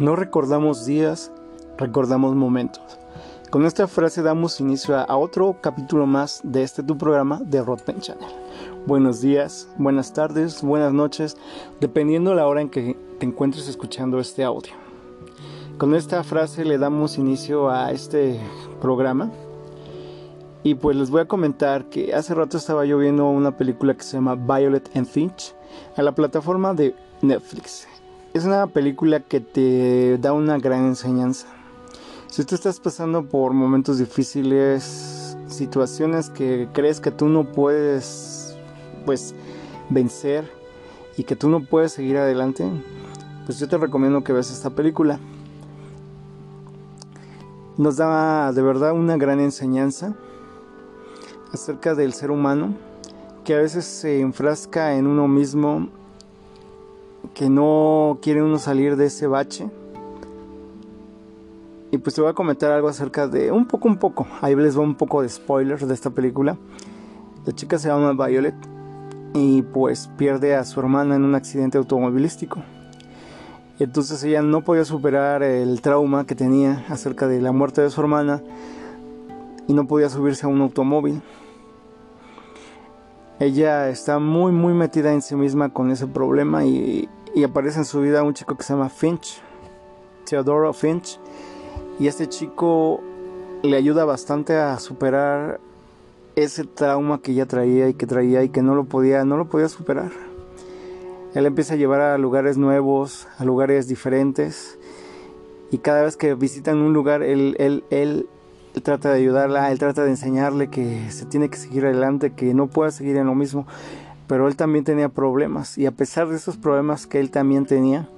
No recordamos días, recordamos momentos. Con esta frase damos inicio a, otro capítulo más de este tu programa de Rotten Channel. Buenos días, buenas tardes, buenas noches, dependiendo la hora en que te encuentres escuchando este audio. Con esta frase le damos inicio a este programa. Y pues les voy a comentar que hace rato estaba yo viendo una película que se llama Violet and Finch a la plataforma de Netflix. Es una película que te da una gran enseñanza. Si tú estás pasando por momentos difíciles, situaciones que crees que tú no puedes pues vencer y que tú no puedes seguir adelante, pues yo te recomiendo que veas esta película. Nos da de verdad una gran enseñanza acerca del ser humano que a veces se enfrasca en uno mismo que no quiere uno salir de ese bache. Y pues te voy a comentar algo acerca de un poco, un poco. Ahí les va un poco de spoilers de esta película. La chica se llama Violet y pues pierde a su hermana en un accidente automovilístico. Entonces ella no podía superar el trauma que tenía acerca de la muerte de su hermana y no podía subirse a un automóvil. Ella está muy muy metida en sí misma con ese problema y, y aparece en su vida un chico que se llama Finch, Theodore Finch, y este chico le ayuda bastante a superar ese trauma que ella traía y que traía y que no lo podía, no lo podía superar. Él empieza a llevar a lugares nuevos, a lugares diferentes, y cada vez que visitan un lugar, él, él, él, él trata de ayudarla, él trata de enseñarle que se tiene que seguir adelante, que no puede seguir en lo mismo pero él también tenía problemas y a pesar de esos problemas que él también tenía,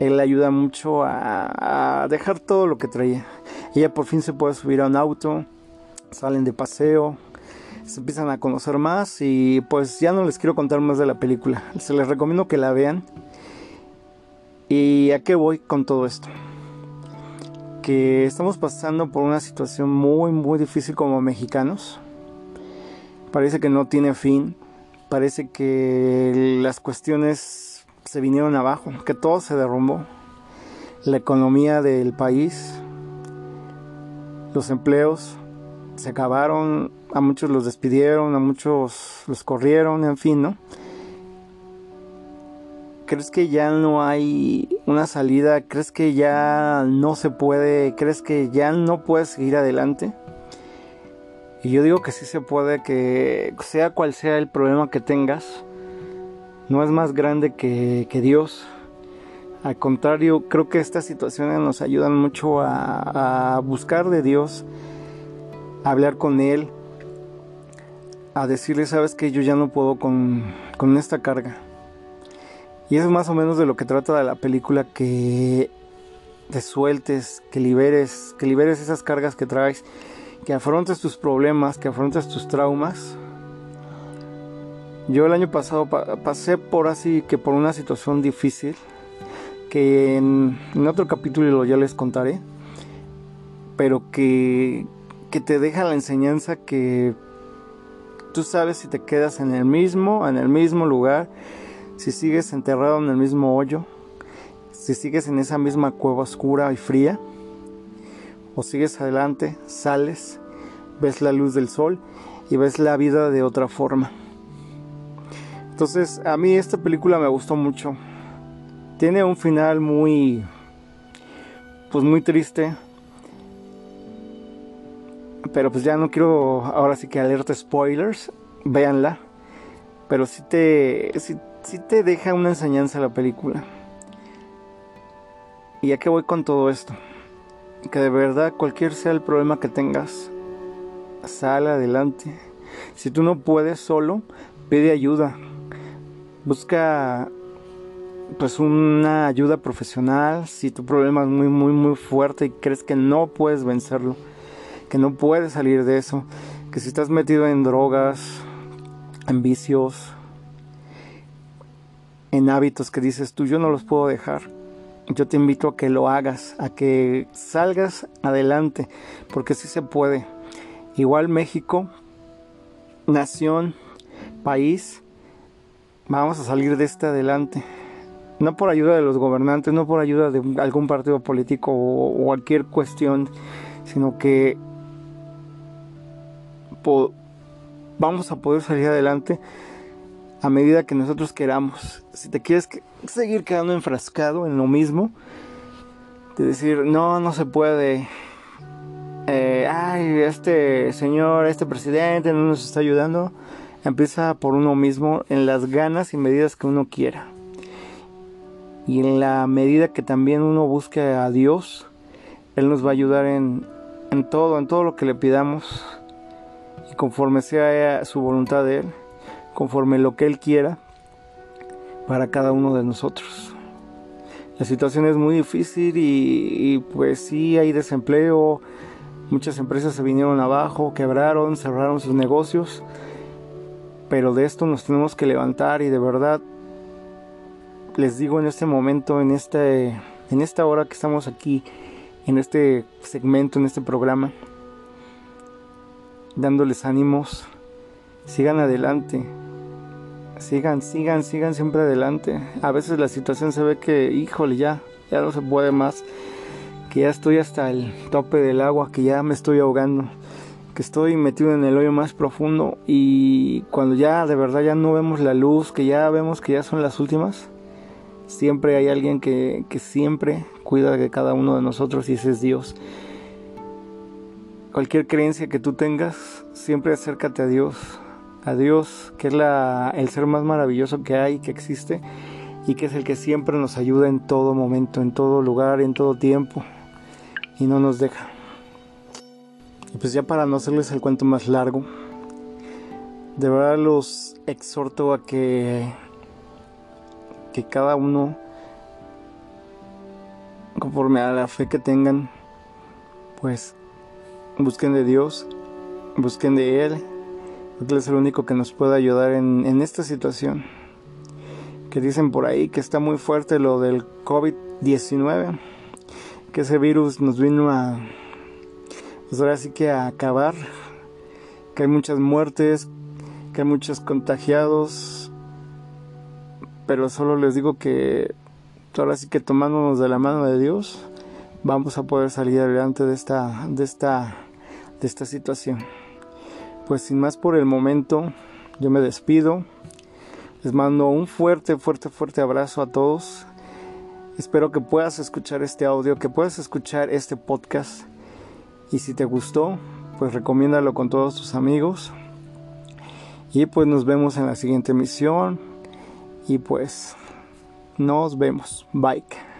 él ayuda mucho a, dejar todo lo que traía. Ella por fin se puede subir a un auto, salen de paseo, se empiezan a conocer más y pues ya no les quiero contar más de la película. Se les recomiendo que la vean. ¿Y a qué voy con todo esto? Que estamos pasando por una situación muy muy difícil como mexicanos. Parece que no tiene fin parece que las cuestiones se vinieron abajo, que todo se derrumbó. La economía del país, los empleos se acabaron, a muchos los despidieron, a muchos los corrieron, en fin, ¿no? ¿Crees que ya no hay una salida? ¿Crees que ya no se puede? ¿Crees que ya no puedes seguir adelante? Y yo digo que sí se puede, que sea cual sea el problema que tengas, no es más grande que, Dios. Al contrario, creo que estas situaciones nos ayudan mucho a, buscar de Dios, a hablar con Él, a decirle, sabes que yo ya no puedo con, con esta carga. Y es más o menos de lo que trata la película, que te sueltes, que liberes, que liberes esas cargas que traes que afrontes tus problemas, que afrontes tus traumas. Yo el año pasado pasé por así que por una situación difícil que en, otro capítulo ya les contaré, pero que, que te deja la enseñanza que tú sabes si te quedas en el mismo, en el mismo lugar, si sigues enterrado en el mismo hoyo, si sigues en esa misma cueva oscura y fría, o sigues adelante, sales, ves la luz del sol y ves la vida de otra forma. Entonces, a mí esta película me gustó mucho. Tiene un final muy pues muy triste. Pero pues ya no quiero ahora sí que alerta spoilers, véanla. Pero sí te sí te deja una enseñanza la película. ¿Y a qué voy con todo esto? Que de verdad cualquier sea el problema que tengas, sale adelante. Si tú no puedes solo, pide ayuda. Busca pues una ayuda profesional si tu problema es muy muy muy fuerte y crees que no puedes vencerlo, que no puedes salir de eso, que si estás metido en drogas, en vicios, en hábitos que dices tú yo no los puedo dejar yo te invito a que lo hagas, a que salgas adelante, porque sí se puede. Igual México, nación, país, vamos a salir de este adelante. no por ayuda de los gobernantes, no por ayuda de algún partido político o, cualquier cuestión, sino que vamos a poder salir adelante a medida que nosotros queramos. Si te quieres seguir quedando enfrascado en lo mismo, de decir, no, no se puede, eh, ay, este señor, este presidente no nos está ayudando, empieza por uno mismo en las ganas y medidas que uno quiera. Y en la medida que también uno busque a Dios, Él nos va a ayudar en, en todo, en todo lo que le pidamos. Y conforme sea su voluntad de Él, conforme lo que Él quiera para cada uno de nosotros. La situación es muy difícil y, pues sí hay desempleo, muchas empresas se vinieron abajo, quebraron, cerraron sus negocios, pero de esto nos tenemos que levantar y de verdad les digo en este momento, en, este, en esta hora que estamos aquí, en este segmento, en este programa, dándoles ánimos, sigan adelante, sigan, sigan, sigan siempre adelante. A veces la situación se ve que, híjole, ya, ya no se puede más, que ya estoy hasta el tope del agua, que ya me estoy ahogando, que estoy metido en el hoyo más profundo y cuando ya de verdad ya no vemos la luz, que ya vemos que ya son las últimas, Siempre hay alguien que, siempre cuida de cada uno de nosotros y ese es Dios. Cualquier creencia que tú tengas, siempre acércate a Dios. A Dios, que es la, el ser más maravilloso que hay, que existe, y que es el que siempre nos ayuda en todo momento, en todo lugar, en todo tiempo, y no nos deja. Y pues ya para no hacerles el cuento más largo, de verdad los exhorto a que que cada uno, conforme a la fe que tengan, pues busquen de Dios, busquen de Él, Él es el único que nos puede ayudar en, en esta situación. Que dicen por ahí que está muy fuerte lo del COVID-19, que ese virus nos vino a, pues ahora sí que a acabar, que hay muchas muertes, que hay muchos contagiados, pero solo les digo que ahora sí que tomándonos de la mano de Dios vamos a poder salir adelante de esta de esta de esta situación. Pues sin más por el momento, yo me despido. Les mando un fuerte, fuerte, fuerte abrazo a todos. Espero que puedas escuchar este audio, que puedas escuchar este podcast. Y si te gustó, pues recomiéndalo con todos tus amigos. Y pues nos vemos en la siguiente emisión. Y pues nos vemos. Bye.